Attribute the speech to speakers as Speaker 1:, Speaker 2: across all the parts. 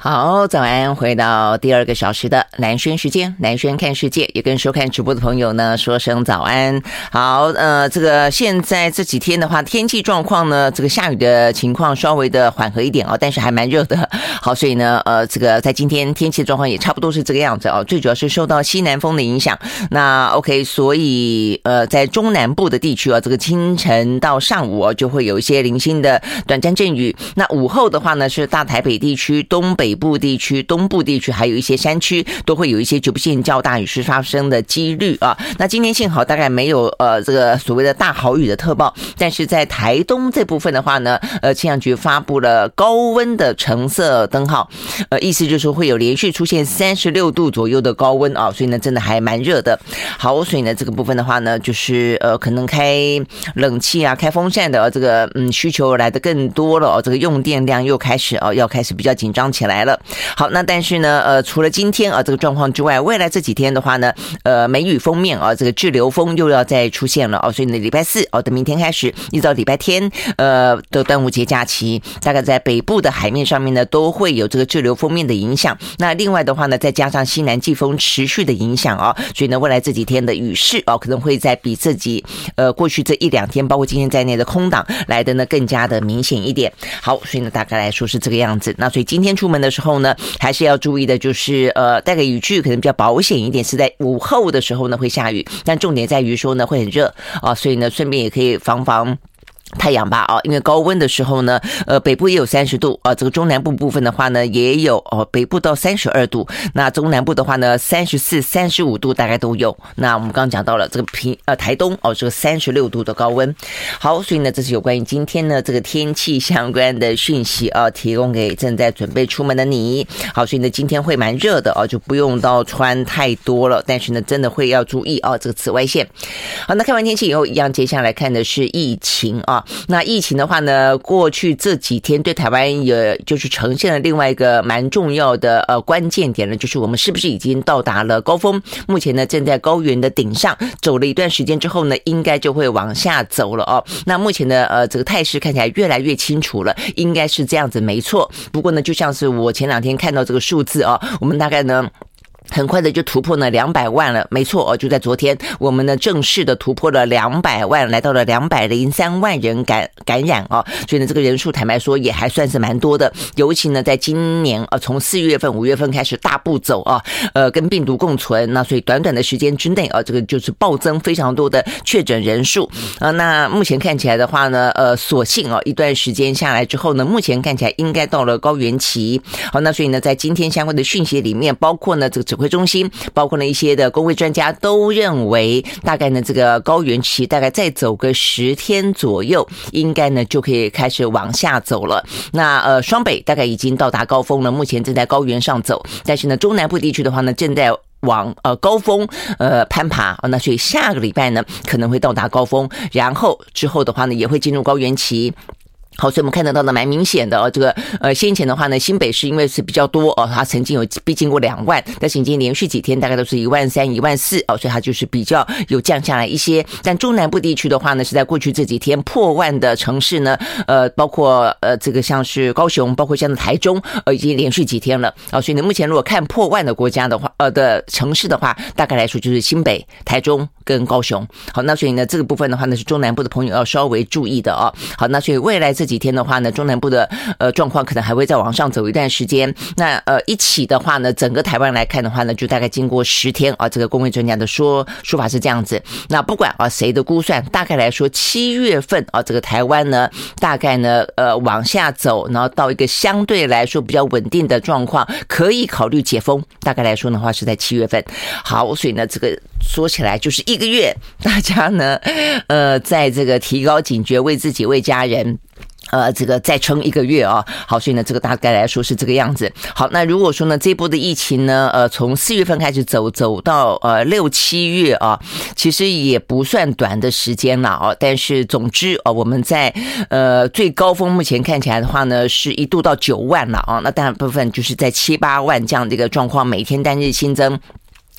Speaker 1: 好，早安！回到第二个小时的南轩时间，南轩看世界，也跟收看直播的朋友呢说声早安。好，呃，这个现在这几天的话，天气状况呢，这个下雨的情况稍微的缓和一点哦，但是还蛮热的。好，所以呢，呃，这个在今天天气状况也差不多是这个样子哦，最主要是受到西南风的影响。那 OK，所以呃，在中南部的地区啊，这个清晨到上午啊，就会有一些零星的短暂阵雨。那午后的话呢，是大台北地区、东北。北部地区、东部地区还有一些山区，都会有一些局部性较大雨势发生的几率啊。那今天幸好大概没有呃这个所谓的大豪雨的特报，但是在台东这部分的话呢，呃气象局发布了高温的橙色灯号，呃意思就是会有连续出现三十六度左右的高温啊，所以呢真的还蛮热的。好，所以呢这个部分的话呢，就是呃可能开冷气啊、开风扇的这个嗯需求来的更多了哦，这个用电量又开始哦要开始比较紧张起来。来了，好，那但是呢，呃，除了今天啊这个状况之外，未来这几天的话呢，呃，梅雨锋面啊，这个滞留锋又要再出现了哦，所以呢，礼拜四哦，等明天开始，一直到礼拜天，呃，的端午节假期，大概在北部的海面上面呢，都会有这个滞留锋面的影响。那另外的话呢，再加上西南季风持续的影响啊，所以呢，未来这几天的雨势哦，可能会在比自己呃过去这一两天，包括今天在内的空档来的呢更加的明显一点。好，所以呢，大概来说是这个样子。那所以今天出门的。的时候呢，还是要注意的，就是呃，带个雨具可能比较保险一点。是在午后的时候呢会下雨，但重点在于说呢会很热啊，所以呢顺便也可以防防。太阳吧啊，因为高温的时候呢，呃，北部也有三十度啊，这个中南部部分的话呢，也有哦，北部到三十二度，那中南部的话呢，三十四、三十五度大概都有。那我们刚刚讲到了这个平呃台东哦，这个三十六度的高温。好，所以呢，这是有关于今天呢这个天气相关的讯息啊，提供给正在准备出门的你。好，所以呢，今天会蛮热的哦，就不用到穿太多了，但是呢，真的会要注意哦，这个紫外线。好，那看完天气以后，一样接下来看的是疫情啊。那疫情的话呢，过去这几天对台湾也就是呈现了另外一个蛮重要的呃关键点呢，就是我们是不是已经到达了高峰？目前呢，正在高原的顶上走了一段时间之后呢，应该就会往下走了哦。那目前的呃这个态势看起来越来越清楚了，应该是这样子没错。不过呢，就像是我前两天看到这个数字啊，我们大概呢。很快的就突破了两百万了，没错哦，就在昨天，我们呢正式的突破了两百万，来到了两百零三万人感感染哦，所以呢，这个人数坦白说也还算是蛮多的，尤其呢，在今年啊，从四月份、五月份开始大步走啊，呃，跟病毒共存，那所以短短的时间之内啊，这个就是暴增非常多的确诊人数。啊，那目前看起来的话呢，呃，所幸啊，一段时间下来之后呢，目前看起来应该到了高原期，好，那所以呢，在今天相关的讯息里面，包括呢这个。指挥中心包括了一些的公卫专家都认为，大概呢这个高原期大概再走个十天左右，应该呢就可以开始往下走了。那呃双北大概已经到达高峰了，目前正在高原上走，但是呢中南部地区的话呢正在往呃高峰呃攀爬，那所以下个礼拜呢可能会到达高峰，然后之后的话呢也会进入高原期。好，所以我们看得到的蛮明显的哦，这个呃，先前的话呢，新北市因为是比较多哦，它曾经有逼近过两万，但是已经连续几天大概都是一万三、一万四哦，所以它就是比较有降下来一些。但中南部地区的话呢，是在过去这几天破万的城市呢，呃，包括呃这个像是高雄，包括像台中，呃，已经连续几天了啊，所以呢，目前如果看破万的国家的话，呃的城市的话，大概来说就是新北、台中跟高雄。好，那所以呢，这个部分的话呢，是中南部的朋友要稍微注意的哦。好，那所以未来这。几天的话呢，中南部的呃状况可能还会再往上走一段时间。那呃一起的话呢，整个台湾来看的话呢，就大概经过十天啊，这个公卫专家的说说法是这样子。那不管啊谁的估算，大概来说七月份啊，这个台湾呢大概呢呃往下走，然后到一个相对来说比较稳定的状况，可以考虑解封。大概来说的话是在七月份。好，所以呢这个说起来就是一个月，大家呢呃在这个提高警觉，为自己为家人。呃，这个再撑一个月啊，好，所以呢，这个大概来说是这个样子。好，那如果说呢，这一波的疫情呢，呃，从四月份开始走，走到呃六七月啊，其实也不算短的时间了啊。但是总之啊，我们在呃最高峰目前看起来的话呢，是一度到九万了啊。那大部分就是在七八万这样的一个状况，每天单日新增。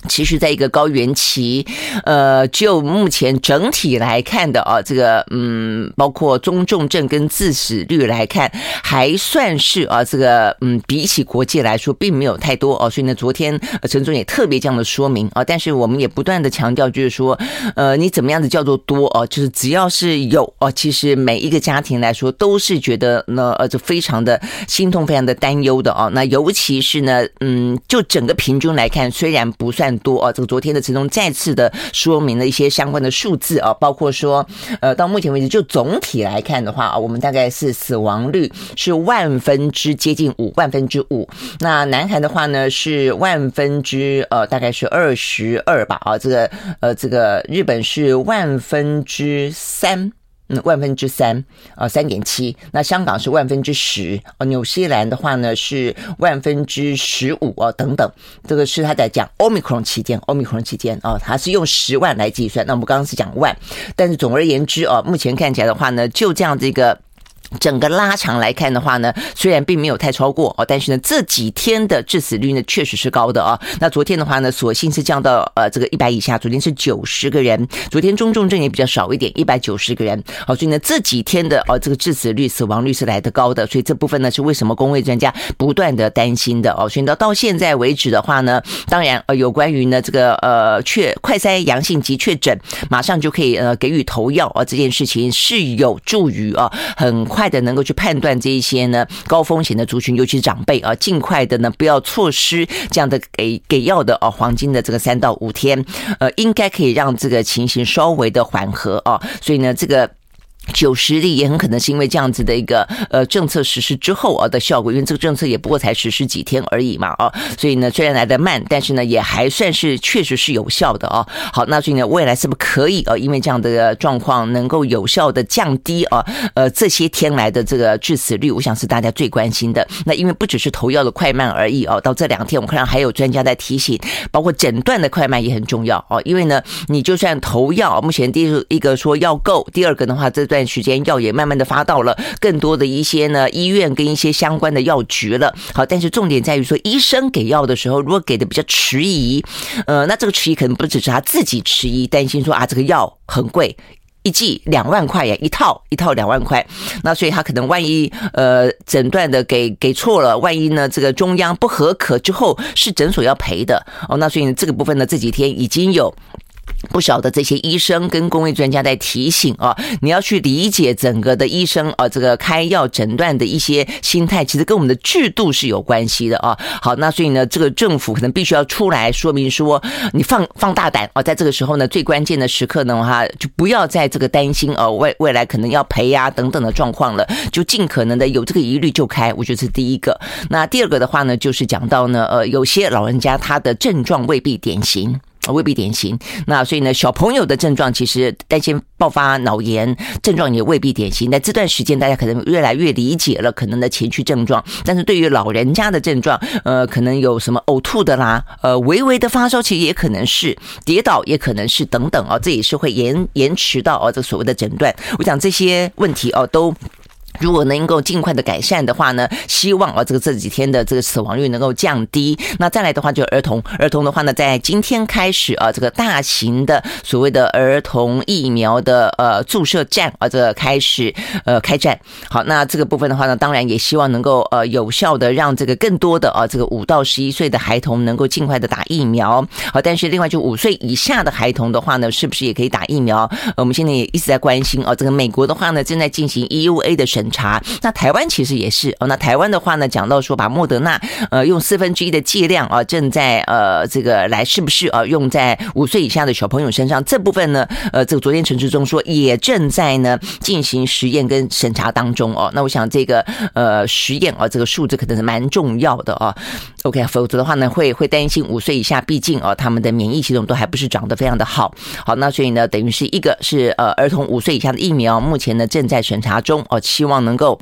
Speaker 1: 其实在一个高原期，呃，就目前整体来看的啊，这个嗯，包括中重症跟致死率来看，还算是啊，这个嗯，比起国际来说，并没有太多哦。所以呢，昨天陈总也特别这样的说明啊，但是我们也不断的强调，就是说，呃，你怎么样的叫做多哦？就是只要是有哦，其实每一个家庭来说都是觉得呢，呃，就非常的心痛，非常的担忧的哦。那尤其是呢，嗯，就整个平均来看，虽然不算。很多啊，这个昨天的陈总再次的说明了一些相关的数字啊，包括说，呃，到目前为止就总体来看的话啊，我们大概是死亡率是万分之接近五万分之五，那南韩的话呢是万分之呃大概是二十二吧啊，这个呃这个日本是万分之三。嗯，万分之三啊，三点七。那香港是万分之十啊，纽西兰的话呢是万分之十五啊，等等。这个是他在讲 Omicron 期间，Omicron 期间啊，他是用十万来计算。那我们刚刚是讲万，但是总而言之啊，目前看起来的话呢，就这样这个。整个拉长来看的话呢，虽然并没有太超过哦，但是呢这几天的致死率呢确实是高的啊。那昨天的话呢，所幸是降到呃这个一百以下，昨天是九十个人，昨天中重症也比较少一点，一百九十个人。好，所以呢这几天的哦这个致死率、死亡率是来得高的，所以这部分呢是为什么公卫专家不断的担心的哦。所以到到现在为止的话呢，当然呃有关于呢这个呃确快筛阳性及确诊，马上就可以呃给予投药啊这件事情是有助于啊很快。快的能够去判断这一些呢高风险的族群，尤其是长辈啊，尽快的呢不要错失这样的给给药的啊黄金的这个三到五天，呃，应该可以让这个情形稍微的缓和啊，所以呢这个。九十例也很可能是因为这样子的一个呃政策实施之后啊的效果，因为这个政策也不过才实施几天而已嘛啊，所以呢虽然来得慢，但是呢也还算是确实是有效的啊。好，那所以呢未来是不是可以啊？因为这样的状况能够有效的降低啊呃这些天来的这个致死率，我想是大家最关心的。那因为不只是投药的快慢而已啊，到这两天我看到还有专家在提醒，包括诊断的快慢也很重要啊。因为呢你就算投药，目前第一个说药够，第二个的话这段。段时间药也慢慢的发到了更多的一些呢医院跟一些相关的药局了。好，但是重点在于说，医生给药的时候，如果给的比较迟疑，呃，那这个迟疑可能不只是他自己迟疑，担心说啊这个药很贵，一剂两万块呀，一套一套两万块，那所以他可能万一呃诊断的给给错了，万一呢这个中央不合可之后是诊所要赔的哦，那所以这个部分呢这几天已经有。不少的这些医生跟公卫专家在提醒啊，你要去理解整个的医生啊，这个开药诊断的一些心态，其实跟我们的制度是有关系的啊。好，那所以呢，这个政府可能必须要出来说明说，你放放大胆啊，在这个时候呢，最关键的时刻呢，哈，就不要在这个担心啊，未未来可能要赔呀等等的状况了，就尽可能的有这个疑虑就开，我觉得是第一个。那第二个的话呢，就是讲到呢，呃，有些老人家他的症状未必典型。未必典型，那所以呢，小朋友的症状其实担心爆发脑炎，症状也未必典型。那这段时间大家可能越来越理解了可能的前驱症状，但是对于老人家的症状，呃，可能有什么呕吐的啦，呃，微微的发烧，其实也可能是跌倒，也可能是等等哦，这也是会延延迟到哦这所谓的诊断。我想这些问题哦都。如果能够尽快的改善的话呢，希望啊这个这几天的这个死亡率能够降低。那再来的话，就儿童，儿童的话呢，在今天开始啊，这个大型的所谓的儿童疫苗的呃注射站啊，这个开始呃开战。好，那这个部分的话呢，当然也希望能够呃有效的让这个更多的啊这个五到十一岁的孩童能够尽快的打疫苗。好，但是另外就五岁以下的孩童的话呢，是不是也可以打疫苗？我们现在也一直在关心啊，这个美国的话呢，正在进行 EUA 的审。查，那台湾其实也是哦。那台湾的话呢，讲到说把莫德纳呃用四分之一的剂量啊，正在呃这个来是不是啊用在五岁以下的小朋友身上？这部分呢，呃，这个昨天陈时中说也正在呢进行实验跟审查当中哦。那我想这个呃实验啊，这个数字可能是蛮重要的哦。OK，否则的话呢，会会担心五岁以下，毕竟啊他们的免疫系统都还不是长得非常的好。好，那所以呢，等于是一个是呃儿童五岁以下的疫苗，目前呢正在审查中哦，希望。能够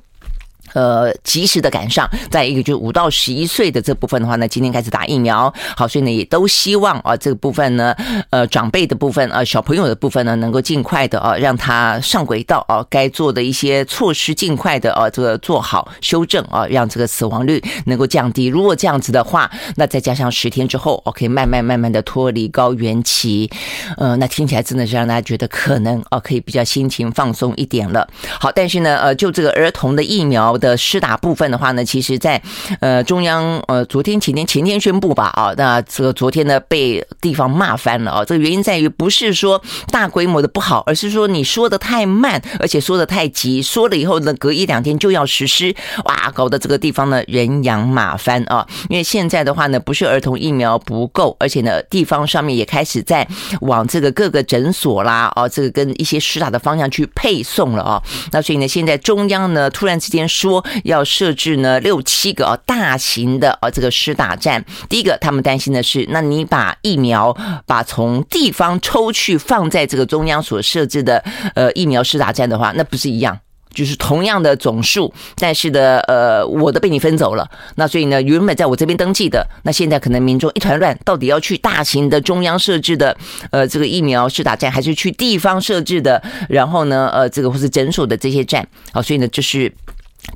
Speaker 1: 呃，及时的赶上，再一个就是五到十一岁的这部分的话呢，今天开始打疫苗，好，所以呢也都希望啊这个部分呢，呃长辈的部分啊小朋友的部分呢，能够尽快的啊让他上轨道啊，该做的一些措施尽快的啊这个做好修正啊，让这个死亡率能够降低。如果这样子的话，那再加上十天之后，OK 慢慢慢慢的脱离高原期，呃，那听起来真的是让大家觉得可能啊可以比较心情放松一点了。好，但是呢，呃，就这个儿童的疫苗的。施打部分的话呢，其实在呃中央呃昨天前天前天宣布吧啊，那这个昨天呢被地方骂翻了啊。这个原因在于不是说大规模的不好，而是说你说的太慢，而且说的太急，说了以后呢隔一两天就要实施，哇，搞得这个地方呢人仰马翻啊。因为现在的话呢，不是儿童疫苗不够，而且呢地方上面也开始在往这个各个诊所啦啊，这个跟一些施打的方向去配送了啊。那所以呢，现在中央呢突然之间说。说要设置呢六七个啊大型的啊这个施打站。第一个，他们担心的是，那你把疫苗把从地方抽去放在这个中央所设置的呃疫苗施打站的话，那不是一样？就是同样的总数，但是的呃我的被你分走了。那所以呢，原本在我这边登记的，那现在可能民众一团乱，到底要去大型的中央设置的呃这个疫苗施打站，还是去地方设置的？然后呢呃这个或是诊所的这些站？好，所以呢就是。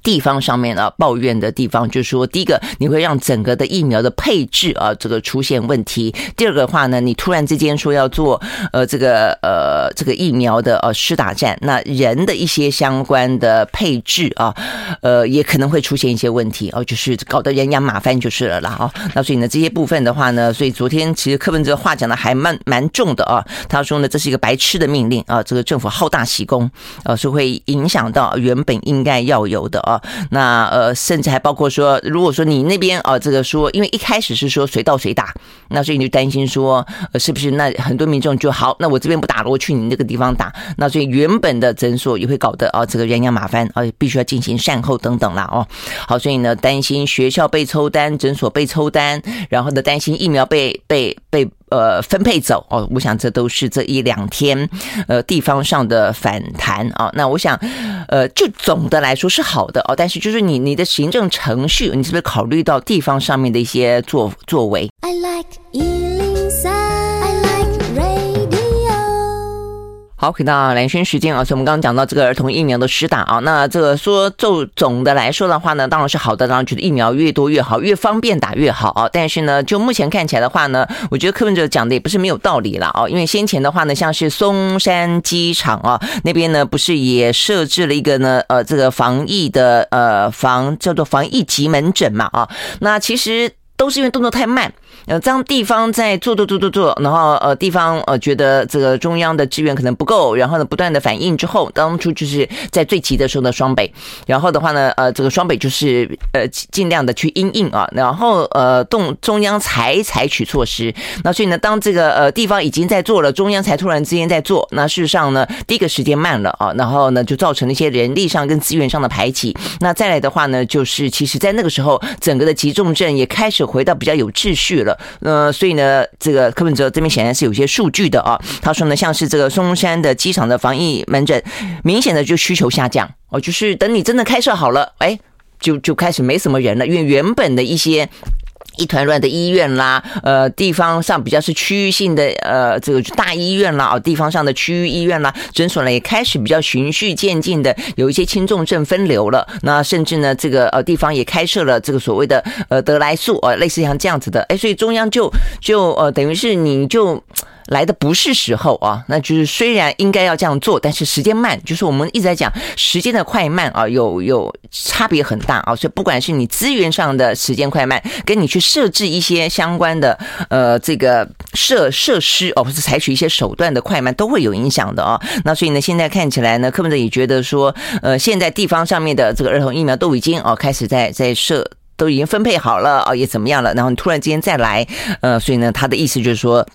Speaker 1: 地方上面啊，抱怨的地方就是说，第一个你会让整个的疫苗的配置啊，这个出现问题；第二个的话呢，你突然之间说要做呃这个呃这个疫苗的呃施打站，那人的一些相关的配置啊，呃也可能会出现一些问题哦，就是搞得人仰马翻就是了啦啊。那所以呢，这些部分的话呢，所以昨天其实柯文哲话讲的还蛮蛮重的啊，他说呢，这是一个白痴的命令啊，这个政府好大喜功啊，是会影响到原本应该要有的。啊，那呃，甚至还包括说，如果说你那边啊，这个说，因为一开始是说随到随打，那所以你就担心说，呃，是不是那很多民众就好，那我这边不打了，我去你那个地方打，那所以原本的诊所也会搞得啊，这个人仰马翻啊，必须要进行善后等等啦哦。好，所以呢，担心学校被抽单，诊所被抽单，然后呢，担心疫苗被被被。呃，分配走哦，我想这都是这一两天呃地方上的反弹啊。那我想，呃，就总的来说是好的哦，但是就是你你的行政程序，你是不是考虑到地方上面的一些作作为？I like 好，回到蓝轩时间啊，所以我们刚刚讲到这个儿童疫苗的施打啊，那这个说就总的来说的话呢，当然是好的，当然觉得疫苗越多越好，越方便打越好啊。但是呢，就目前看起来的话呢，我觉得柯文哲讲的也不是没有道理了啊，因为先前的话呢，像是松山机场啊那边呢，不是也设置了一个呢呃这个防疫的呃防叫做防疫急门诊嘛啊，那其实都是因为动作太慢。呃，当地方在做做做做做，然后呃，地方呃觉得这个中央的资源可能不够，然后呢，不断的反应之后，当初就是在最急的时候的双北，然后的话呢，呃，这个双北就是呃尽量的去因应啊，然后呃动中央才采取措施。那所以呢，当这个呃地方已经在做了，中央才突然之间在做，那事实上呢，第一个时间慢了啊，然后呢就造成了一些人力上跟资源上的排挤。那再来的话呢，就是其实在那个时候，整个的急重症也开始回到比较有秩序了。呃，所以呢，这个柯文哲这边显然是有些数据的啊。他说呢，像是这个松山的机场的防疫门诊，明显的就需求下降哦，就是等你真的开设好了，哎，就就开始没什么人了，因为原本的一些。一团乱的医院啦，呃，地方上比较是区域性的，呃，这个大医院啦，哦，地方上的区域医院啦，诊所呢也开始比较循序渐进的有一些轻重症分流了。那甚至呢，这个呃地方也开设了这个所谓的呃得来速，呃，类似像这样子的，哎，所以中央就就呃等于是你就。来的不是时候啊，那就是虽然应该要这样做，但是时间慢，就是我们一直在讲时间的快慢啊，有有差别很大啊，所以不管是你资源上的时间快慢，跟你去设置一些相关的呃这个设设施哦，或是采取一些手段的快慢，都会有影响的啊。那所以呢，现在看起来呢，柯文哲也觉得说，呃，现在地方上面的这个儿童疫苗都已经哦开始在在设，都已经分配好了啊，也怎么样了，然后你突然之间再来，呃，所以呢，他的意思就是说。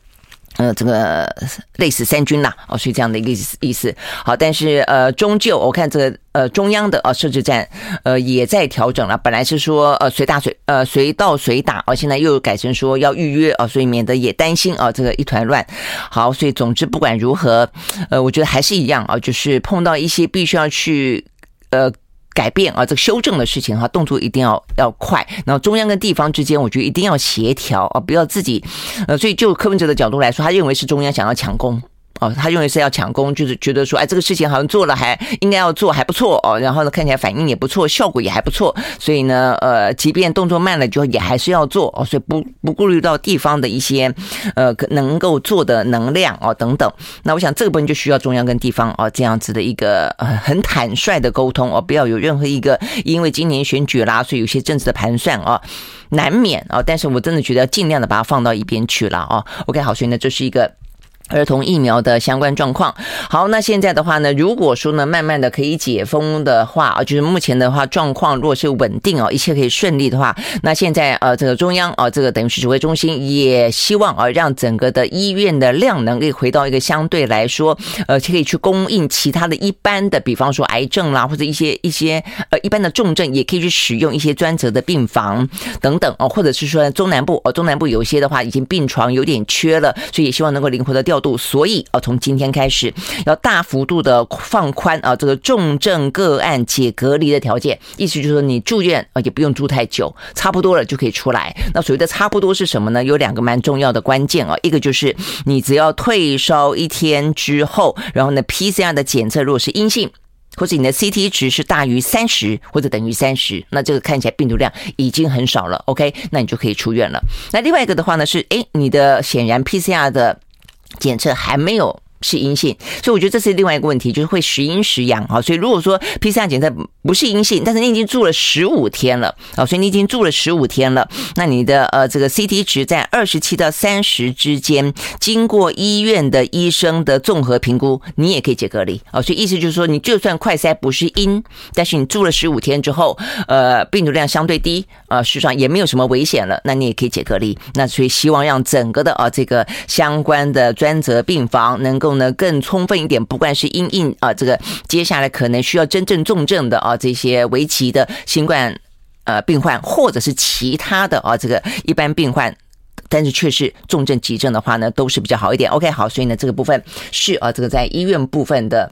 Speaker 1: 呃，这个类似三军呐，哦，是这样的一个意思。好，但是呃，终究我看这个呃中央的呃设置站呃也在调整了。本来是说呃随打随呃随到随打，哦，现在又改成说要预约啊，所以免得也担心啊这个一团乱。好，所以总之不管如何，呃，我觉得还是一样啊，就是碰到一些必须要去呃。改变啊，这个修正的事情哈，动作一定要要快。然后中央跟地方之间，我觉得一定要协调啊，不要自己。呃，所以就柯文哲的角度来说，他认为是中央想要强攻。哦，他认为是要抢功，就是觉得说，哎，这个事情好像做了还应该要做，还不错哦。然后呢，看起来反应也不错，效果也还不错。所以呢，呃，即便动作慢了，就也还是要做哦。所以不不顾虑到地方的一些呃能够做的能量哦等等。那我想这个部分就需要中央跟地方哦这样子的一个呃很坦率的沟通哦，不要有任何一个因为今年选举啦，所以有些政治的盘算哦难免啊。但是我真的觉得要尽量的把它放到一边去了啊。OK，好，所以呢，这是一个。儿童疫苗的相关状况。好，那现在的话呢，如果说呢，慢慢的可以解封的话啊，就是目前的话状况如果是稳定哦，一切可以顺利的话，那现在呃，这个中央啊，这个等于是指挥中心也希望啊，让整个的医院的量能可以回到一个相对来说，呃，可以去供应其他的一般的，比方说癌症啦，或者一些一些呃一般的重症，也可以去使用一些专责的病房等等哦，或者是说中南部哦，中南部有一些的话已经病床有点缺了，所以也希望能够灵活的调。度，所以啊，从今天开始要大幅度的放宽啊，这个重症个案解隔离的条件，意思就是说你住院啊也不用住太久，差不多了就可以出来。那所谓的差不多是什么呢？有两个蛮重要的关键啊，一个就是你只要退烧一天之后，然后呢 PCR 的检测如果是阴性。或者你的 CT 值是大于三十或者等于三十，那这个看起来病毒量已经很少了，OK，那你就可以出院了。那另外一个的话呢是，诶，你的显然 PCR 的检测还没有。是阴性，所以我觉得这是另外一个问题，就是会时阴时阳啊。所以如果说 PCR 检测不是阴性，但是你已经住了十五天了啊，所以你已经住了十五天了，那你的呃这个 CT 值在二十七到三十之间，经过医院的医生的综合评估，你也可以解隔离啊。所以意思就是说，你就算快筛不是阴，但是你住了十五天之后，呃，病毒量相对低啊，实际上也没有什么危险了，那你也可以解隔离。那所以希望让整个的啊这个相关的专责病房能够。呢更充分一点，不管是因应啊，这个接下来可能需要真正重症的啊这些危急的新冠呃病患，或者是其他的啊这个一般病患，但是却是重症急症的话呢，都是比较好一点。OK，好，所以呢这个部分是啊这个在医院部分的。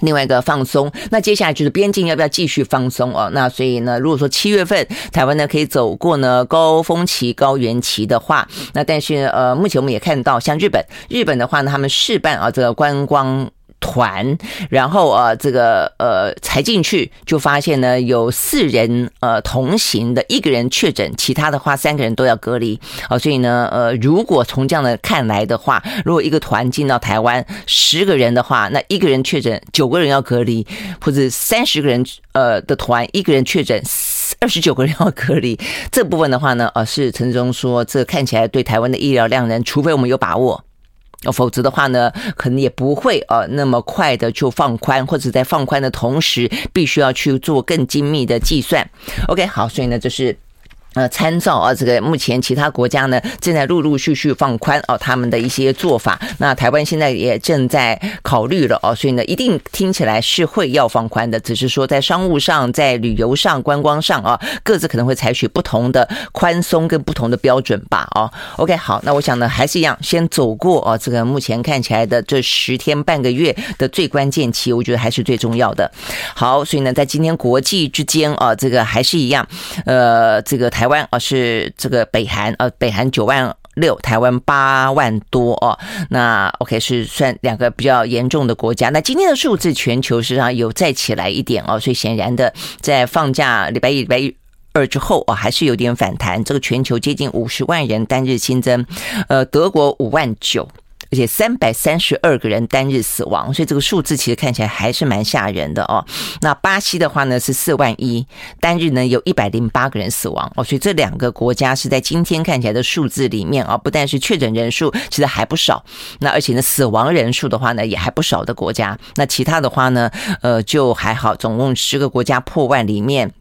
Speaker 1: 另外一个放松，那接下来就是边境要不要继续放松哦？那所以呢，如果说七月份台湾呢可以走过呢高峰期、高原期的话，那但是呃，目前我们也看到，像日本，日本的话呢，他们试办啊这个观光。团，然后呃，这个呃，才进去就发现呢，有四人呃同行的，一个人确诊，其他的话三个人都要隔离啊。所以呢，呃，如果从这样的看来的话，如果一个团进到台湾十个人的话，那一个人确诊，九个人要隔离，或者三十个人呃的团，一个人确诊，二十九个人要隔离。这部分的话呢，呃，是陈忠说，这看起来对台湾的医疗量能，除非我们有把握。否则的话呢，可能也不会呃那么快的就放宽，或者在放宽的同时，必须要去做更精密的计算。OK，好，所以呢，就是。呃，参照啊，这个目前其他国家呢正在陆陆续续放宽哦，他们的一些做法。那台湾现在也正在考虑了哦，所以呢，一定听起来是会要放宽的，只是说在商务上、在旅游上、观光上啊，各自可能会采取不同的宽松跟不同的标准吧。哦，OK，好，那我想呢，还是一样，先走过哦，这个目前看起来的这十天半个月的最关键期，我觉得还是最重要的。好，所以呢，在今天国际之间啊，这个还是一样，呃，这个台。台湾啊是这个北韩呃，北韩九万六，台湾八万多哦。那 OK 是算两个比较严重的国家。那今天的数字全球实际上有再起来一点哦，所以显然的在放假礼拜一、礼拜二之后哦，还是有点反弹。这个全球接近五十万人单日新增，呃，德国五万九。而且三百三十二个人单日死亡，所以这个数字其实看起来还是蛮吓人的哦。那巴西的话呢是四万一，单日呢有一百零八个人死亡哦。所以这两个国家是在今天看起来的数字里面啊，不但是确诊人数其实还不少，那而且呢死亡人数的话呢也还不少的国家。那其他的话呢，呃就还好，总共十个国家破万里面。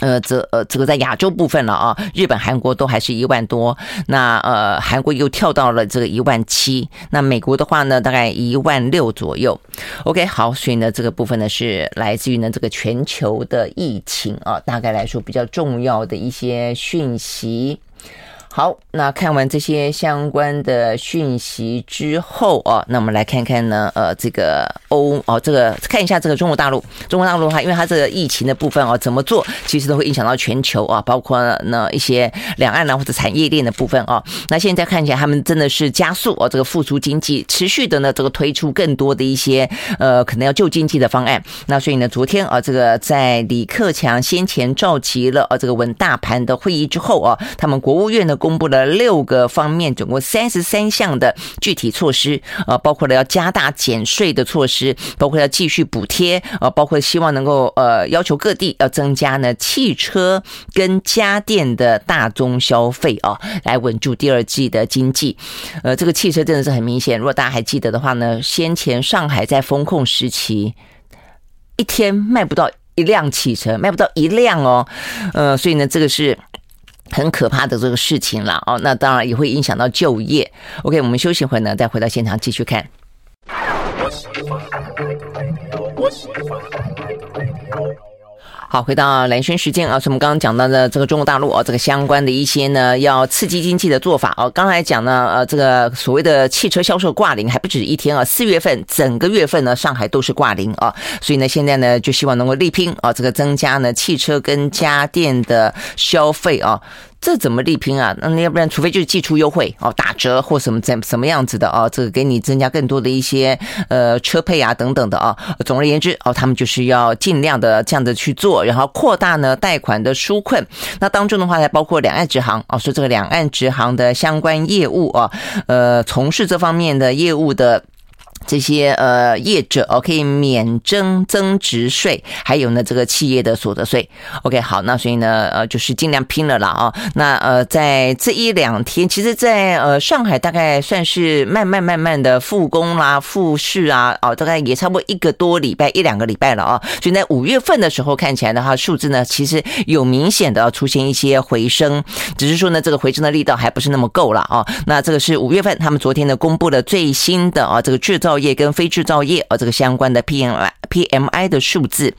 Speaker 1: 呃，这呃，这个在亚洲部分了啊，日本、韩国都还是一万多，那呃，韩国又跳到了这个一万七，那美国的话呢，大概一万六左右。OK，好，所以呢，这个部分呢是来自于呢这个全球的疫情啊，大概来说比较重要的一些讯息。好，那看完这些相关的讯息之后啊，那我们来看看呢，呃，这个欧哦，这个看一下这个中国大陆，中国大陆的话，因为它这个疫情的部分哦，怎么做其实都会影响到全球啊，包括呢一些两岸呢或者产业链的部分哦。那现在看起来他们真的是加速哦，这个复苏经济，持续的呢这个推出更多的一些呃可能要救经济的方案。那所以呢，昨天啊，这个在李克强先前召集了呃这个稳大盘的会议之后啊，他们国务院呢。公布了六个方面，总共三十三项的具体措施，呃，包括了要加大减税的措施，包括要继续补贴，呃，包括希望能够呃要求各地要增加呢汽车跟家电的大宗消费啊，来稳住第二季的经济。呃，这个汽车真的是很明显，如果大家还记得的话呢，先前上海在封控时期，一天卖不到一辆汽车，卖不到一辆哦，呃，所以呢，这个是。很可怕的这个事情了哦，那当然也会影响到就业。OK，我们休息会呢，再回到现场继续看。好，回到蓝轩时间啊，是我们刚刚讲到的这个中国大陆啊，这个相关的一些呢，要刺激经济的做法啊。刚才讲呢，呃，这个所谓的汽车销售挂零还不止一天啊，四月份整个月份呢，上海都是挂零啊，所以呢，现在呢，就希望能够力拼啊，这个增加呢汽车跟家电的消费啊。这怎么力拼啊？那要不然，除非就是寄出优惠哦，打折或什么怎什么样子的哦，这个给你增加更多的一些呃车配啊等等的啊。总而言之哦，他们就是要尽量的这样的去做，然后扩大呢贷款的纾困。那当中的话，还包括两岸直航哦，说这个两岸直航的相关业务啊，呃，从事这方面的业务的。这些呃业者哦可以免征增值税，还有呢这个企业的所得税。OK 好，那所以呢呃就是尽量拼了啦啊。那呃在这一两天，其实，在呃上海大概算是慢慢慢慢的复工啦、复市啊，哦大概也差不多一个多礼拜、一两个礼拜了啊。所以在五月份的时候看起来的话，数字呢其实有明显的出现一些回升，只是说呢这个回升的力道还不是那么够了啊。那这个是五月份他们昨天呢公布了最新的啊这个制造。业跟非制造业啊，这个相关的 PMI PMI 的数字。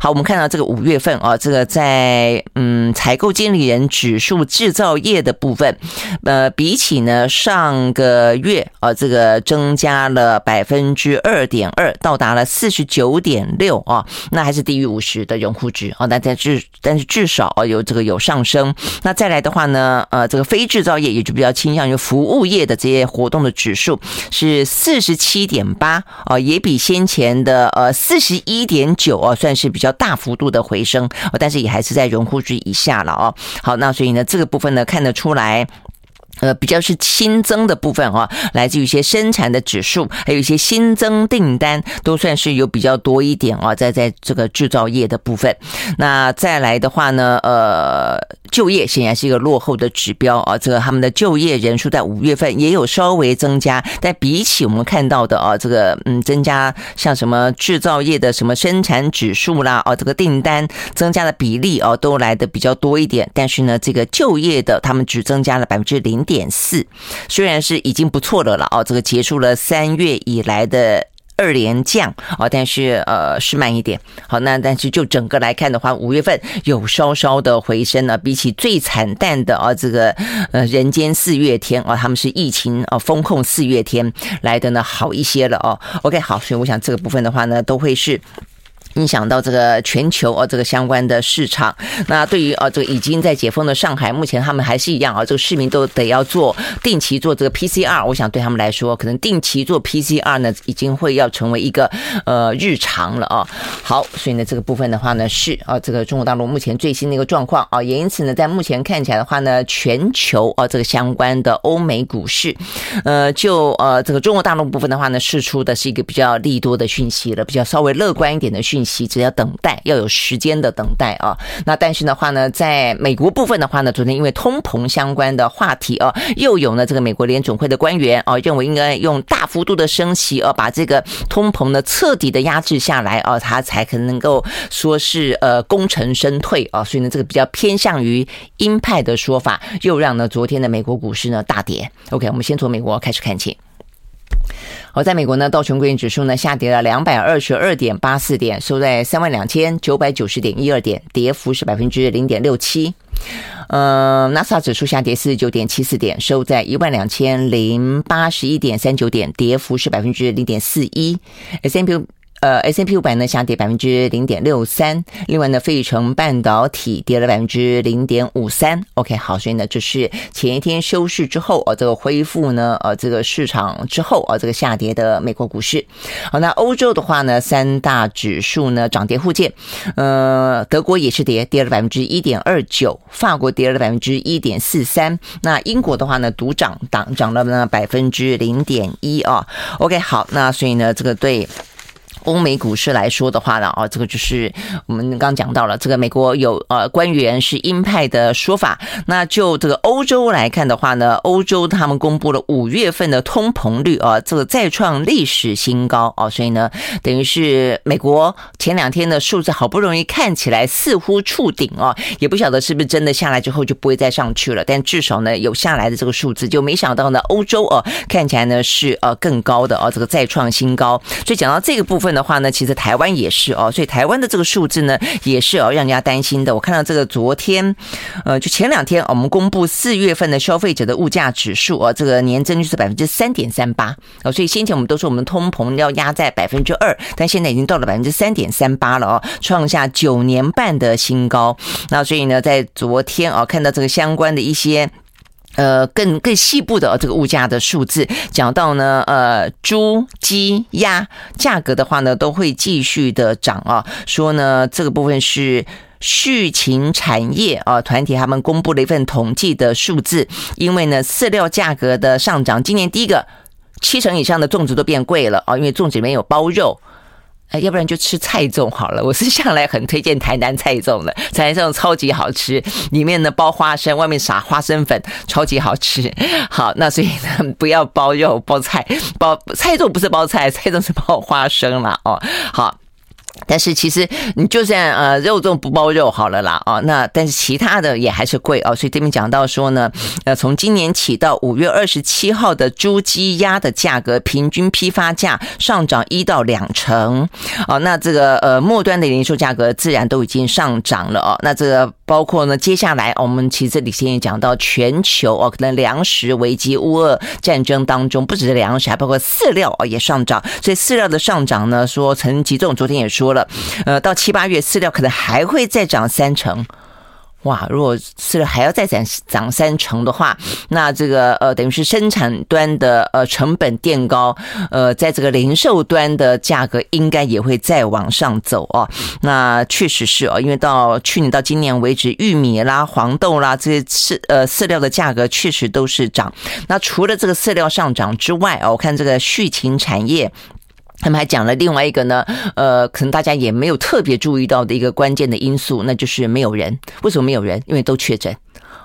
Speaker 1: 好，我们看到这个五月份啊，这个在嗯采购经理人指数制造业的部分，呃，比起呢上个月啊，这个增加了百分之二点二，到达了四十九点六啊，那还是低于五十的荣枯值啊，但在至但是至少啊有这个有上升。那再来的话呢，呃，这个非制造业也就比较倾向于服务业的这些活动的指数是四十七。点八啊，也比先前的呃四十一点九哦，算是比较大幅度的回升，但是也还是在荣枯值以下了哦。好，那所以呢，这个部分呢看得出来。呃，比较是新增的部分啊，来自于一些生产的指数，还有一些新增订单，都算是有比较多一点啊，在在这个制造业的部分。那再来的话呢，呃，就业显然是一个落后的指标啊，这个他们的就业人数在五月份也有稍微增加，但比起我们看到的啊，这个嗯，增加像什么制造业的什么生产指数啦，啊，这个订单增加的比例啊，都来的比较多一点。但是呢，这个就业的他们只增加了百分之零。点四，虽然是已经不错的了哦，这个结束了三月以来的二连降哦，但是呃是慢一点。好，那但是就整个来看的话，五月份有稍稍的回升呢，比起最惨淡的啊这个呃人间四月天啊，他们是疫情啊风控四月天来的呢好一些了哦。OK，好，所以我想这个部分的话呢，都会是。影响到这个全球啊，这个相关的市场。那对于啊，这个已经在解封的上海，目前他们还是一样啊，这个市民都得要做定期做这个 PCR。我想对他们来说，可能定期做 PCR 呢，已经会要成为一个呃日常了啊。好，所以呢，这个部分的话呢，是啊，这个中国大陆目前最新的一个状况啊，也因此呢，在目前看起来的话呢，全球啊，这个相关的欧美股市，呃，就呃这个中国大陆部分的话呢，释出的是一个比较利多的讯息了，比较稍微乐观一点的讯息。只要等待，要有时间的等待啊。那但是的话呢，在美国部分的话呢，昨天因为通膨相关的话题啊，又有呢这个美国联总会的官员啊，认为应该用大幅度的升息啊，把这个通膨呢彻底的压制下来啊，他才可能能够说是呃功成身退啊。所以呢，这个比较偏向于鹰派的说法，又让呢昨天的美国股市呢大跌。OK，我们先从美国开始看起。好，在美国呢，道琼工业指数呢下跌了两百二十二点八四点，收在三万两千九百九十点一二点，跌幅是百分之零点六七。呃，纳斯达克指数下跌四十九点七四点，收在一万两千零八十一点三九点，跌幅是百分之零点四一。S&P 呃，S&P 五百呢下跌百分之零点六三，另外呢，费城半导体跌了百分之零点五三。OK，好，所以呢，这是前一天休市之后，呃，这个恢复呢，呃，这个市场之后，呃，这个下跌的美国股市。好，那欧洲的话呢，三大指数呢涨跌互见，呃，德国也是跌，跌了百分之一点二九，法国跌了百分之一点四三，那英国的话呢，独涨，涨涨了呢百分之零点一啊。OK，好，那所以呢，这个对。欧美股市来说的话呢，啊，这个就是我们刚讲到了，这个美国有呃官员是鹰派的说法。那就这个欧洲来看的话呢，欧洲他们公布了五月份的通膨率啊，这个再创历史新高啊，所以呢，等于是美国前两天的数字好不容易看起来似乎触顶啊，也不晓得是不是真的下来之后就不会再上去了，但至少呢有下来的这个数字，就没想到呢欧洲啊看起来呢是呃更高的啊，这个再创新高。所以讲到这个部分的话呢，其实台湾也是哦，所以台湾的这个数字呢，也是哦，让人家担心的。我看到这个昨天，呃，就前两天我们公布四月份的消费者的物价指数哦，这个年增就是百分之三点三八哦，所以先前我们都说我们通膨要压在百分之二，但现在已经到了百分之三点三八了哦，创下九年半的新高。那所以呢，在昨天啊，看到这个相关的一些。呃，更更细部的这个物价的数字，讲到呢，呃，猪、鸡、鸭价格的话呢，都会继续的涨啊。说呢，这个部分是畜禽产业啊团体他们公布了一份统计的数字，因为呢，饲料价格的上涨，今年第一个七成以上的粽子都变贵了啊，因为粽子里面有包肉。哎，要不然就吃菜粽好了。我是向来很推荐台南菜粽的，台南菜粽超级好吃，里面呢包花生，外面撒花生粉，超级好吃。好，那所以呢，不要包肉包菜，包菜粽不是包菜，菜粽是包花生啦。哦。好。但是其实你就算呃肉粽不包肉好了啦啊，那但是其他的也还是贵哦，所以这边讲到说呢，呃从今年起到五月二十七号的猪鸡鸭的价格平均批发价上涨一到两成哦，那这个呃末端的零售价格自然都已经上涨了哦，那这个包括呢接下来我们其实李先也讲到全球哦，可能粮食危机、乌俄战争当中，不只是粮食，还包括饲料哦也上涨，所以饲料的上涨呢，说陈吉仲昨天也说。说了，呃，到七八月饲料可能还会再涨三成，哇！如果饲料还要再涨涨三成的话，那这个呃，等于是生产端的呃成本垫高，呃，在这个零售端的价格应该也会再往上走哦。那确实是哦，因为到去年到今年为止，玉米啦、黄豆啦这些饲呃饲料的价格确实都是涨。那除了这个饲料上涨之外哦，我看这个畜禽产业。他们还讲了另外一个呢，呃，可能大家也没有特别注意到的一个关键的因素，那就是没有人。为什么没有人？因为都确诊。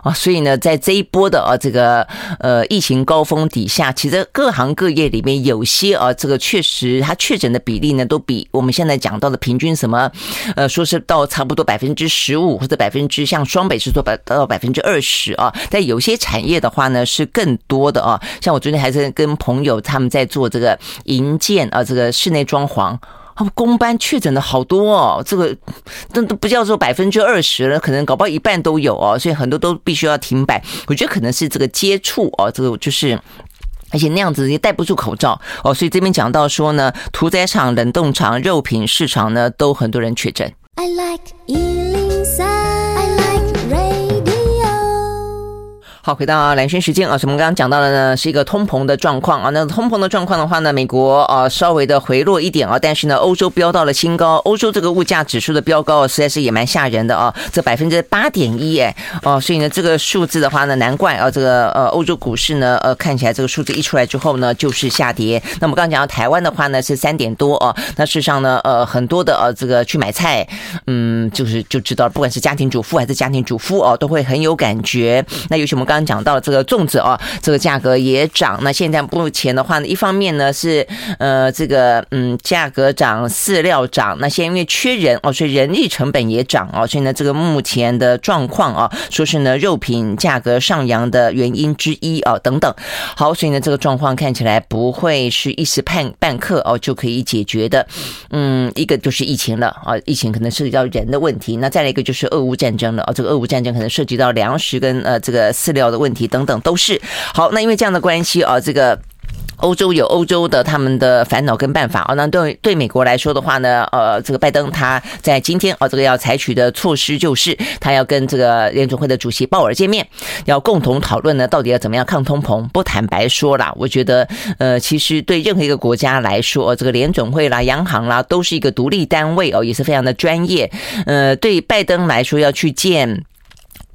Speaker 1: 啊，所以呢，在这一波的啊这个呃疫情高峰底下，其实各行各业里面有些啊这个确实它确诊的比例呢，都比我们现在讲到的平均什么呃说是到差不多百分之十五或者百分之像双北是说百到百分之二十啊，但有些产业的话呢是更多的啊，像我昨天还是跟朋友他们在做这个营建啊这个室内装潢。他们公班确诊的好多哦，这个都都不叫做百分之二十了，可能搞不好一半都有哦，所以很多都必须要停摆。我觉得可能是这个接触哦，这个就是，而且那样子也戴不住口罩哦，所以这边讲到说呢，屠宰场、冷冻场、肉品市场呢，都很多人确诊。I like 好，回到蓝轩时间啊，我们刚刚讲到的呢，是一个通膨的状况啊。那通膨的状况的话呢，美国啊稍微的回落一点啊，但是呢，欧洲飙到了新高。欧洲这个物价指数的飙高啊，实在是也蛮吓人的啊，这百分之八点一哎哦，所以呢，这个数字的话呢，难怪啊，这个呃欧洲股市呢，呃看起来这个数字一出来之后呢，就是下跌。那么刚刚讲到台湾的话呢，是三点多哦。那事实上呢，呃很多的呃这个去买菜，嗯，就是就知道，不管是家庭主妇还是家庭主妇哦，都会很有感觉。那尤其我们刚刚讲到这个粽子哦，这个价格也涨。那现在目前的话呢，一方面呢是呃这个嗯价格涨，饲料涨。那现在因为缺人哦，所以人力成本也涨哦。所以呢，这个目前的状况啊，说是呢肉品价格上扬的原因之一啊等等。好，所以呢这个状况看起来不会是一时半半刻哦就可以解决的。嗯，一个就是疫情了啊，疫情可能涉及到人的问题。那再来一个就是俄乌战争了啊，这个俄乌战争可能涉及到粮食跟呃这个饲料的问题等等都是。好，那因为这样的关系啊，这个。欧洲有欧洲的他们的烦恼跟办法啊，那对对美国来说的话呢，呃，这个拜登他在今天啊，这个要采取的措施就是他要跟这个联准会的主席鲍尔见面，要共同讨论呢，到底要怎么样抗通膨。不坦白说啦，我觉得呃，其实对任何一个国家来说，这个联准会啦、央行啦，都是一个独立单位哦，也是非常的专业。呃，对拜登来说要去见。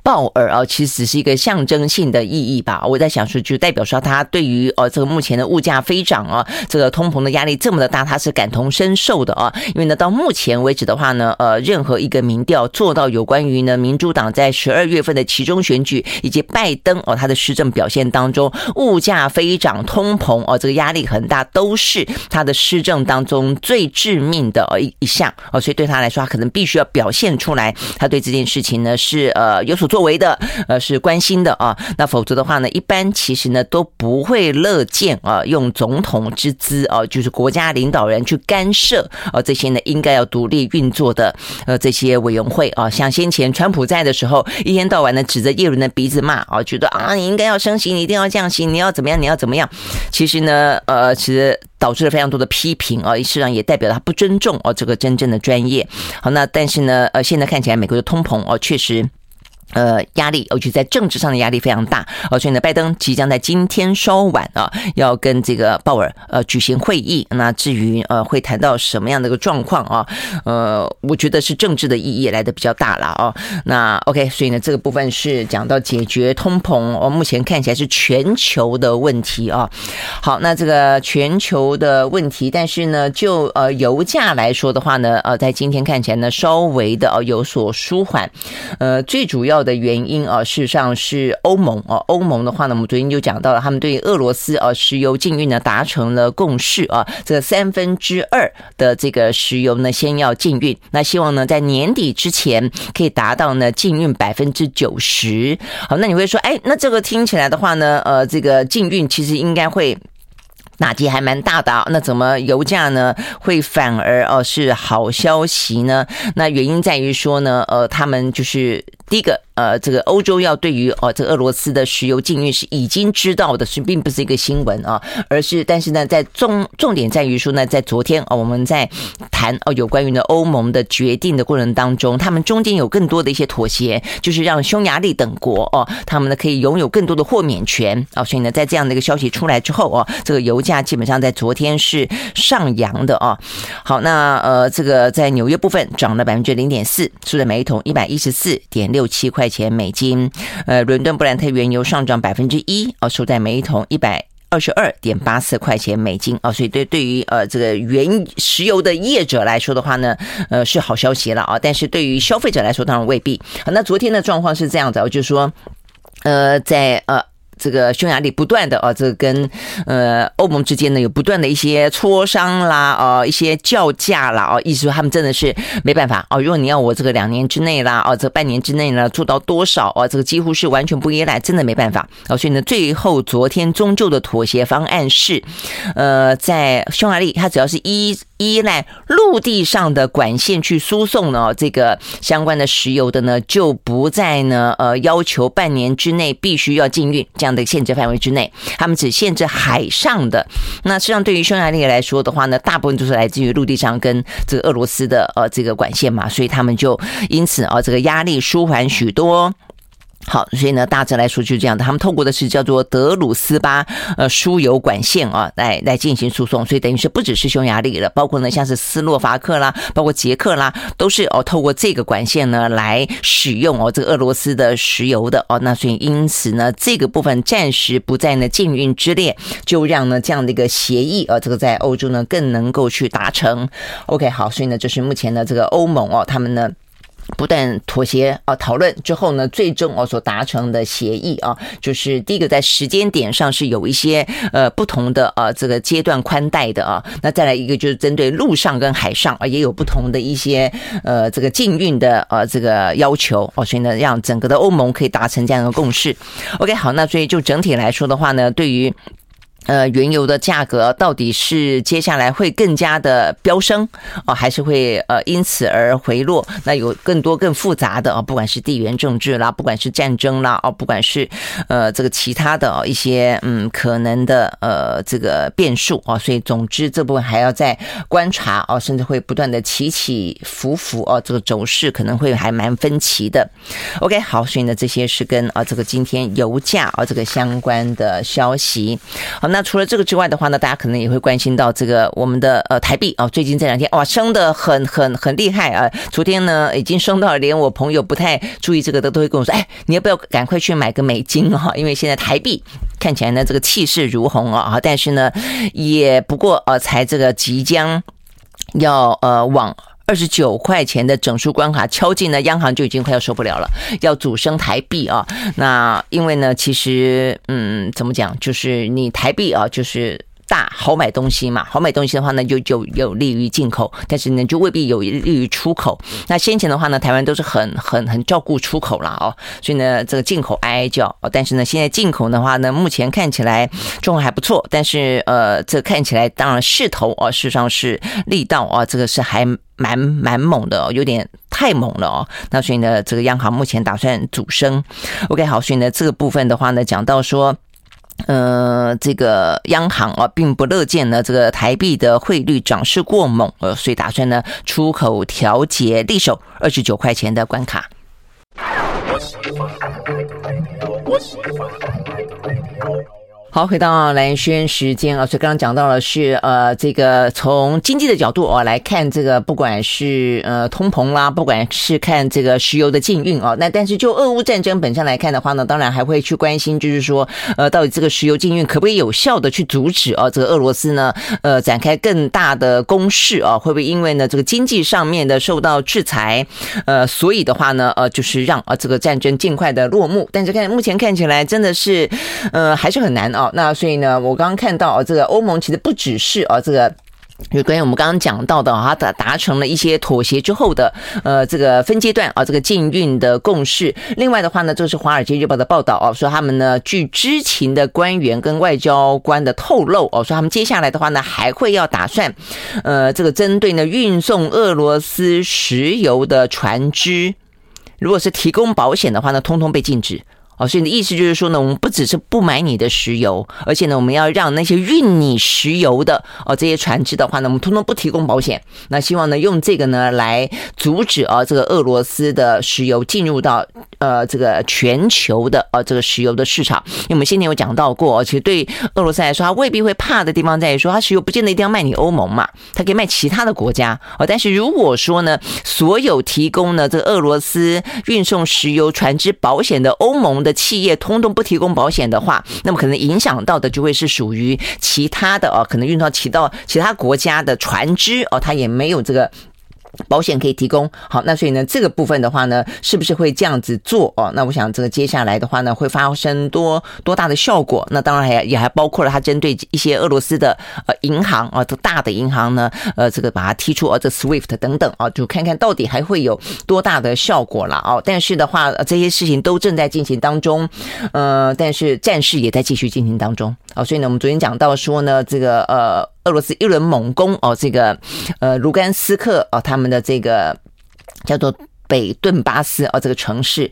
Speaker 1: 鲍尔啊，其实只是一个象征性的意义吧。我在想说，就代表说他对于呃这个目前的物价飞涨啊，这个通膨的压力这么的大，他是感同身受的啊。因为呢，到目前为止的话呢，呃，任何一个民调做到有关于呢民主党在十二月份的期中选举以及拜登哦他的施政表现当中，物价飞涨、通膨哦这个压力很大，都是他的施政当中最致命的一一项哦。所以对他来说，他可能必须要表现出来，他对这件事情呢是呃有所做。作为的呃是关心的啊，那否则的话呢，一般其实呢都不会乐见啊用总统之姿啊，就是国家领导人去干涉啊这些呢应该要独立运作的呃这些委员会啊，像先前川普在的时候，一天到晚的指着叶伦的鼻子骂啊，觉得啊你应该要升息，你一定要降息，你要怎么样，你要怎么样？其实呢，呃，其实导致了非常多的批评啊，事实上也代表他不尊重哦这个真正的专业。好，那但是呢，呃，现在看起来美国的通膨哦确实。呃，压力，尤其在政治上的压力非常大，哦，所以呢，拜登即将在今天稍晚啊，要跟这个鲍尔呃举行会议。那至于呃会谈到什么样的一个状况啊？呃，我觉得是政治的意义来的比较大了啊。那 OK，所以呢，这个部分是讲到解决通膨，哦，目前看起来是全球的问题啊。好，那这个全球的问题，但是呢，就呃油价来说的话呢，呃，在今天看起来呢，稍微的呃有所舒缓。呃，最主要。的原因啊，事实上是欧盟啊，欧盟的话呢，我们昨天就讲到了，他们对俄罗斯啊石油禁运呢达成了共识啊，这三分之二的这个石油呢先要禁运，那希望呢在年底之前可以达到呢禁运百分之九十。好，那你会说，哎，那这个听起来的话呢，呃，这个禁运其实应该会打击还蛮大的，那怎么油价呢会反而哦是好消息呢？那原因在于说呢，呃，他们就是第一个。呃，这个欧洲要对于哦，这个俄罗斯的石油禁运是已经知道的，是并不是一个新闻啊，而是但是呢，在重重点在于说呢，在昨天啊，我们在谈哦有关于呢欧盟的决定的过程当中，他们中间有更多的一些妥协，就是让匈牙利等国哦，他们呢可以拥有更多的豁免权啊，所以呢，在这样的一个消息出来之后哦，这个油价基本上在昨天是上扬的啊。好，那呃，这个在纽约部分涨了百分之零点四，收在每一桶一百一十四点六六七块钱美金，呃，伦敦布兰特原油上涨百分之一，哦，收在每一桶一百二十二点八四块钱美金，哦，所以对对于呃这个原石油的业者来说的话呢，呃是好消息了啊，但是对于消费者来说当然未必。那昨天的状况是这样子，我就说，呃，在呃。这个匈牙利不断的啊，这个跟呃欧盟之间呢有不断的一些磋商啦，啊一些叫价啦，啊意思说他们真的是没办法哦。如果你要我这个两年之内啦，啊这半年之内呢做到多少啊，这个几乎是完全不依赖，真的没办法啊。所以呢，最后昨天终究的妥协方案是，呃，在匈牙利，它只要是一依赖陆地上的管线去输送呢，这个相关的石油的呢，就不再呢呃要求半年之内必须要禁运这样。这样的限制范围之内，他们只限制海上的。那实际上，对于匈牙利来说的话呢，大部分都是来自于陆地上跟这个俄罗斯的呃这个管线嘛，所以他们就因此啊，这个压力舒缓许多。好，所以呢，大致来说就是这样的。他们透过的是叫做德鲁斯巴呃输油管线啊，来来进行输送。所以等于是不只是匈牙利了，包括呢像是斯洛伐克啦，包括捷克啦，都是哦透过这个管线呢来使用哦这个俄罗斯的石油的哦。那所以因此呢，这个部分暂时不在呢禁运之列，就让呢这样的一个协议啊，这个在欧洲呢更能够去达成。OK，好，所以呢，就是目前呢这个欧盟哦，他们呢。不断妥协啊，讨论之后呢，最终哦所达成的协议啊，就是第一个在时间点上是有一些呃不同的啊这个阶段宽带的啊，那再来一个就是针对陆上跟海上啊也有不同的一些呃这个禁运的呃这个要求哦，所以呢让整个的欧盟可以达成这样的共识。OK，好，那所以就整体来说的话呢，对于。呃，原油的价格到底是接下来会更加的飙升啊，还是会呃因此而回落？那有更多更复杂的啊，不管是地缘政治啦，不管是战争啦，哦，不管是呃这个其他的一些嗯可能的呃这个变数啊，所以总之这部分还要再观察啊，甚至会不断的起起伏伏啊，这个走势可能会还蛮分歧的。OK，好，所以呢这些是跟啊这个今天油价啊这个相关的消息。好，那。那除了这个之外的话呢，大家可能也会关心到这个我们的呃台币啊，最近这两天哇升的很很很厉害啊！昨天呢已经升到连我朋友不太注意这个的都会跟我说，哎，你要不要赶快去买个美金哈？因为现在台币看起来呢这个气势如虹啊，但是呢也不过呃才这个即将要呃往。二十九块钱的整数关卡敲进呢，央行就已经快要受不了了，要主升台币啊。那因为呢，其实嗯，怎么讲，就是你台币啊，就是。大好买东西嘛，好买东西的话呢，就就有利于进口，但是呢，就未必有利于出口。那先前的话呢，台湾都是很很很照顾出口了哦，所以呢，这个进口哀哀叫。但是呢，现在进口的话呢，目前看起来状况还不错，但是呃，这看起来当然势头啊，事实上是力道啊，这个是还蛮蛮猛的，有点太猛了哦。那所以呢，这个央行目前打算主升。OK，好，所以呢，这个部分的话呢，讲到说。呃，这个央行啊，并不乐见呢，这个台币的汇率涨势过猛，呃，所以打算呢出口调节，力守二十九块钱的关卡。好，回到蓝轩时间啊，所以刚刚讲到了是呃，这个从经济的角度啊来看，这个不管是呃通膨啦，不管是看这个石油的禁运啊，那但是就俄乌战争本身来看的话呢，当然还会去关心，就是说呃，到底这个石油禁运可不可以有效的去阻止啊这个俄罗斯呢呃展开更大的攻势啊，会不会因为呢这个经济上面的受到制裁，呃，所以的话呢呃就是让啊这个战争尽快的落幕，但是看目前看起来真的是呃还是很难啊。哦那所以呢，我刚刚看到啊这个欧盟其实不只是啊，这个有关于我们刚刚讲到的啊，达达成了一些妥协之后的呃这个分阶段啊，这个禁运的共识。另外的话呢，就是《华尔街日报》的报道哦，说他们呢，据知情的官员跟外交官的透露哦，说他们接下来的话呢，还会要打算呃这个针对呢运送俄罗斯石油的船只，如果是提供保险的话呢，通通被禁止。哦，所以你的意思就是说呢，我们不只是不买你的石油，而且呢，我们要让那些运你石油的哦这些船只的话呢，我们通通不提供保险。那希望呢，用这个呢来阻止啊这个俄罗斯的石油进入到呃这个全球的呃这个石油的市场。因为我们先前有讲到过，其实对俄罗斯来说，他未必会怕的地方在于说，它石油不见得一定要卖你欧盟嘛，它可以卖其他的国家。哦，但是如果说呢，所有提供呢这个俄罗斯运送石油船只保险的欧盟的。的企业通通不提供保险的话，那么可能影响到的就会是属于其他的哦，可能运到其到其他国家的船只哦，它也没有这个。保险可以提供好，那所以呢，这个部分的话呢，是不是会这样子做哦？那我想这个接下来的话呢，会发生多多大的效果？那当然还也还包括了它针对一些俄罗斯的呃银行啊，大的银行呢，呃，这个把它踢出呃这 SWIFT 等等啊，就看看到底还会有多大的效果了哦。但是的话，这些事情都正在进行当中，呃，但是战事也在继续进行当中啊。所以呢，我们昨天讲到说呢，这个呃。俄罗斯一轮猛攻哦，这个呃卢甘斯克哦，他们的这个叫做北顿巴斯哦，这个城市，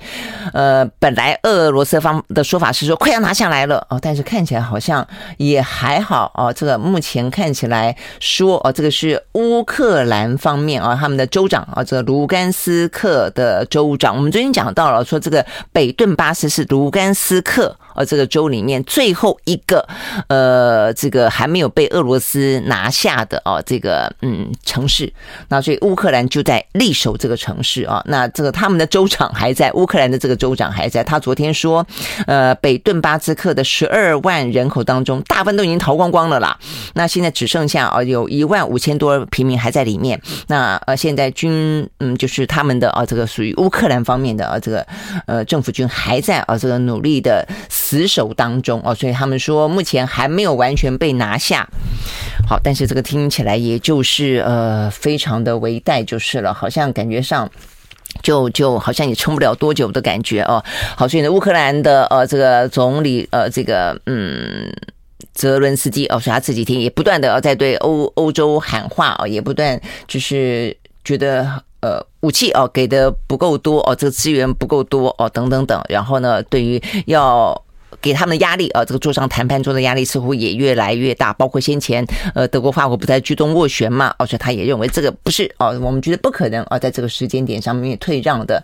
Speaker 1: 呃，本来俄罗斯方的说法是说快要拿下来了哦，但是看起来好像也还好哦。这个目前看起来说哦，这个是乌克兰方面啊，他们的州长啊，这个卢甘斯克的州长，我们昨天讲到了说这个北顿巴斯是卢甘斯克。呃，这个州里面最后一个，呃，这个还没有被俄罗斯拿下的哦，这个嗯城市，那所以乌克兰就在力守这个城市啊。那这个他们的州长还在，乌克兰的这个州长还在。他昨天说，呃，北顿巴斯克的十二万人口当中，大部分都已经逃光光了啦。那现在只剩下啊，有一万五千多平民还在里面。那呃，现在军嗯，就是他们的啊，这个属于乌克兰方面的啊，这个呃政府军还在啊，这个努力的死守当中哦，所以他们说目前还没有完全被拿下。好，但是这个听起来也就是呃，非常的危殆就是了，好像感觉上就就好像也撑不了多久的感觉哦。好，所以呢，乌克兰的呃这个总理呃这个嗯泽伦斯基哦，所以他这几天也不断的在对欧欧洲喊话哦，也不断就是觉得呃武器哦给的不够多哦，这个资源不够多哦等等等，然后呢，对于要。给他们的压力啊，这个桌上谈判桌的压力似乎也越来越大。包括先前呃，德国、法国不在居中斡旋嘛，而且他也认为这个不是哦，我们觉得不可能啊，在这个时间点上面退让的。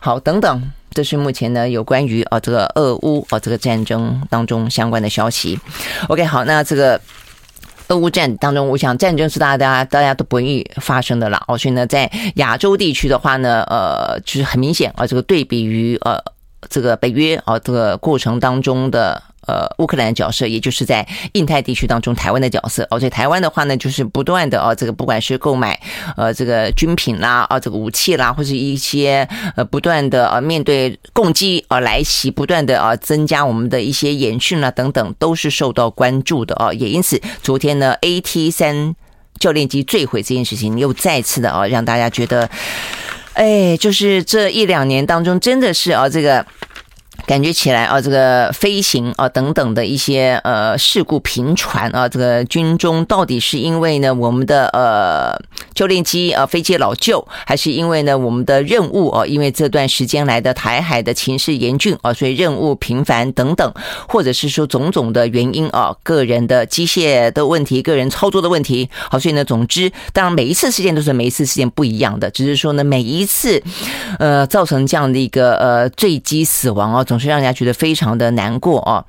Speaker 1: 好，等等，这是目前呢有关于啊这个俄乌啊这个战争当中相关的消息。OK，好，那这个俄乌战当中，我想战争是大家大家大家都不愿意发生的了。哦，所以呢，在亚洲地区的话呢，呃，就是很明显啊，这个对比于呃。这个北约啊，这个过程当中的呃乌克兰角色，也就是在印太地区当中台湾的角色。而且台湾的话呢，就是不断的啊，这个不管是购买呃这个军品啦啊，这个武器啦，或是一些呃不断的啊面对攻击啊来袭，不断的啊增加我们的一些演训啦等等，都是受到关注的啊。也因此，昨天呢，AT 三教练机坠毁这件事情，又再次的啊让大家觉得。哎，就是这一两年当中，真的是啊，这个。感觉起来啊，这个飞行啊等等的一些呃事故频传啊，这个军中到底是因为呢我们的呃教练机啊飞机老旧，还是因为呢我们的任务啊，因为这段时间来的台海的情势严峻啊，所以任务频繁等等，或者是说种种的原因啊，个人的机械的问题，个人操作的问题，好，所以呢，总之，当然每一次事件都是每一次事件不一样的，只是说呢每一次呃造成这样的一个呃坠机死亡啊。总是让人家觉得非常的难过哦。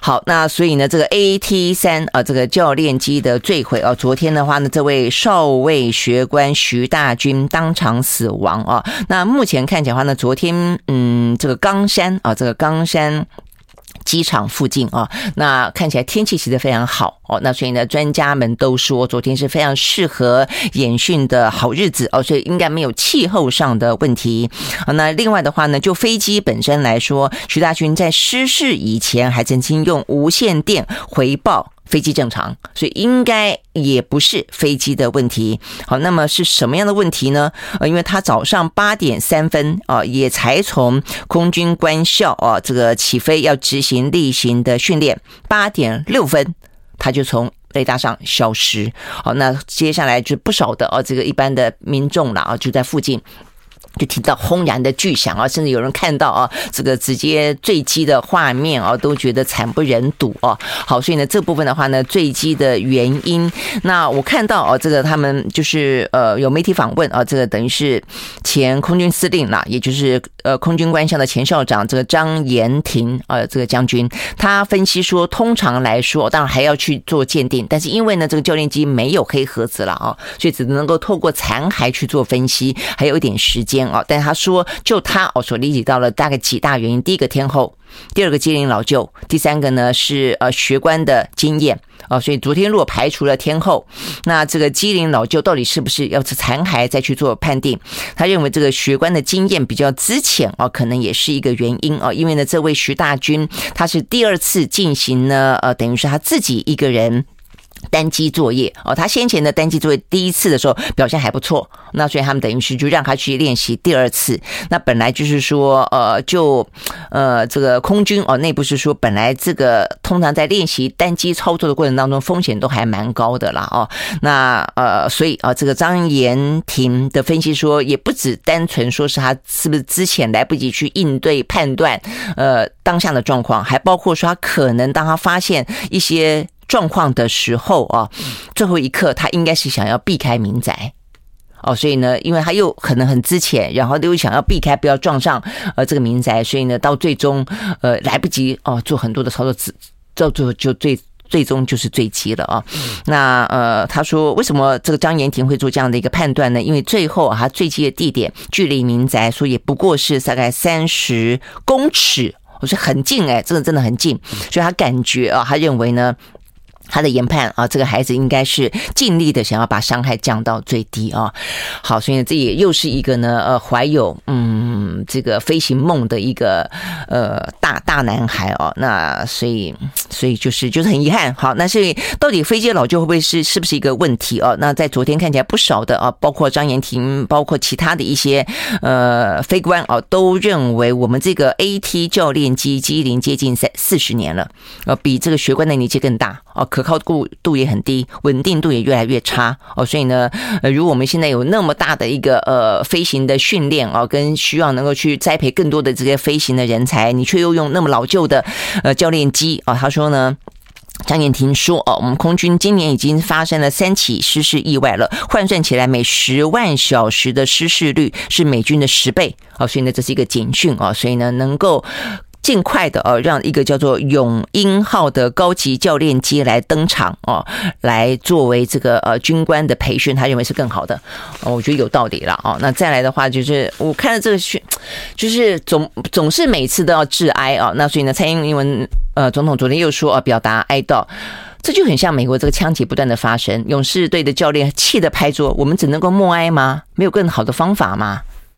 Speaker 1: 好，那所以呢，这个 AT 三啊，这个教练机的坠毁啊，昨天的话呢，这位少尉学官徐大军当场死亡啊。那目前看起来的话呢，昨天嗯，这个冈山啊，这个冈山。机场附近啊，那看起来天气其实非常好哦，那所以呢，专家们都说昨天是非常适合演训的好日子哦，所以应该没有气候上的问题。那另外的话呢，就飞机本身来说，徐大军在失事以前还曾经用无线电回报。飞机正常，所以应该也不是飞机的问题。好，那么是什么样的问题呢？呃，因为他早上八点三分啊，也才从空军官校啊这个起飞要执行例行的训练，八点六分他就从雷达上消失。好，那接下来就不少的啊这个一般的民众了啊就在附近。就听到轰然的巨响啊，甚至有人看到啊，这个直接坠机的画面啊，都觉得惨不忍睹啊。好，所以呢，这部分的话呢，坠机的原因，那我看到啊，这个他们就是呃有媒体访问啊，这个等于是前空军司令啦，也就是呃空军官校的前校长这个张延廷啊，这个将军，他分析说，通常来说，当然还要去做鉴定，但是因为呢，这个教练机没有黑盒子了啊，所以只能够透过残骸去做分析，还有一点时间。哦，但他说，就他哦所理解到了大概几大原因：第一个天后，第二个机龄老旧，第三个呢是呃学官的经验哦。所以昨天如果排除了天后，那这个机龄老旧到底是不是要是残骸再去做判定？他认为这个学官的经验比较资浅哦，可能也是一个原因哦。因为呢，这位徐大军他是第二次进行呢，呃，等于是他自己一个人。单机作业哦，他先前的单机作业第一次的时候表现还不错，那所以他们等于是就让他去练习第二次。那本来就是说，呃，就呃这个空军哦内部是说，本来这个通常在练习单机操作的过程当中，风险都还蛮高的啦哦。那呃，所以啊，这个张延廷的分析说，也不只单纯说是他是不是之前来不及去应对判断，呃，当下的状况，还包括说他可能当他发现一些。状况的时候啊，最后一刻他应该是想要避开民宅哦，所以呢，因为他又可能很资浅，然后又想要避开不要撞上呃这个民宅，所以呢，到最终呃来不及哦做很多的操作，只到最后就最最终就是坠机了啊。那呃，他说为什么这个张延廷会做这样的一个判断呢？因为最后他坠机的地点距离民宅说也不过是大概三十公尺，我说很近哎，这个真的很近，所以他感觉啊，他认为呢。他的研判啊，这个孩子应该是尽力的想要把伤害降到最低啊。好，所以这也又是一个呢，呃，怀有嗯这个飞行梦的一个呃大大男孩哦。那所以所以就是就是很遗憾。好，那所以到底飞机老旧会不会是是不是一个问题哦？那在昨天看起来不少的啊，包括张延廷，包括其他的一些呃飞官啊，都认为我们这个 AT 教练机机龄接近三四十年了，呃，比这个学官的年纪更大哦。可可靠度度也很低，稳定度也越来越差哦，所以呢，呃，如果我们现在有那么大的一个呃飞行的训练哦，跟需要能够去栽培更多的这些飞行的人才，你却又用那么老旧的呃教练机啊，他说呢，张燕婷说哦，我们空军今年已经发生了三起失事意外了，换算起来每十万小时的失事率是美军的十倍哦，所以呢，这是一个警讯啊，所以呢，能够。尽快的哦，让一个叫做“永英号”的高级教练机来登场哦，来作为这个呃军官的培训，他认为是更好的。哦我觉得有道理了哦。那再来的话，就是我看了这个训，就是总总是每次都要致哀啊。那所以呢，蔡英文呃总统昨天又说啊，表达哀悼。这就很像美国这个枪击不断的发生，勇士队的教练气得拍桌，我们只能够默哀吗？没有更好的方法吗？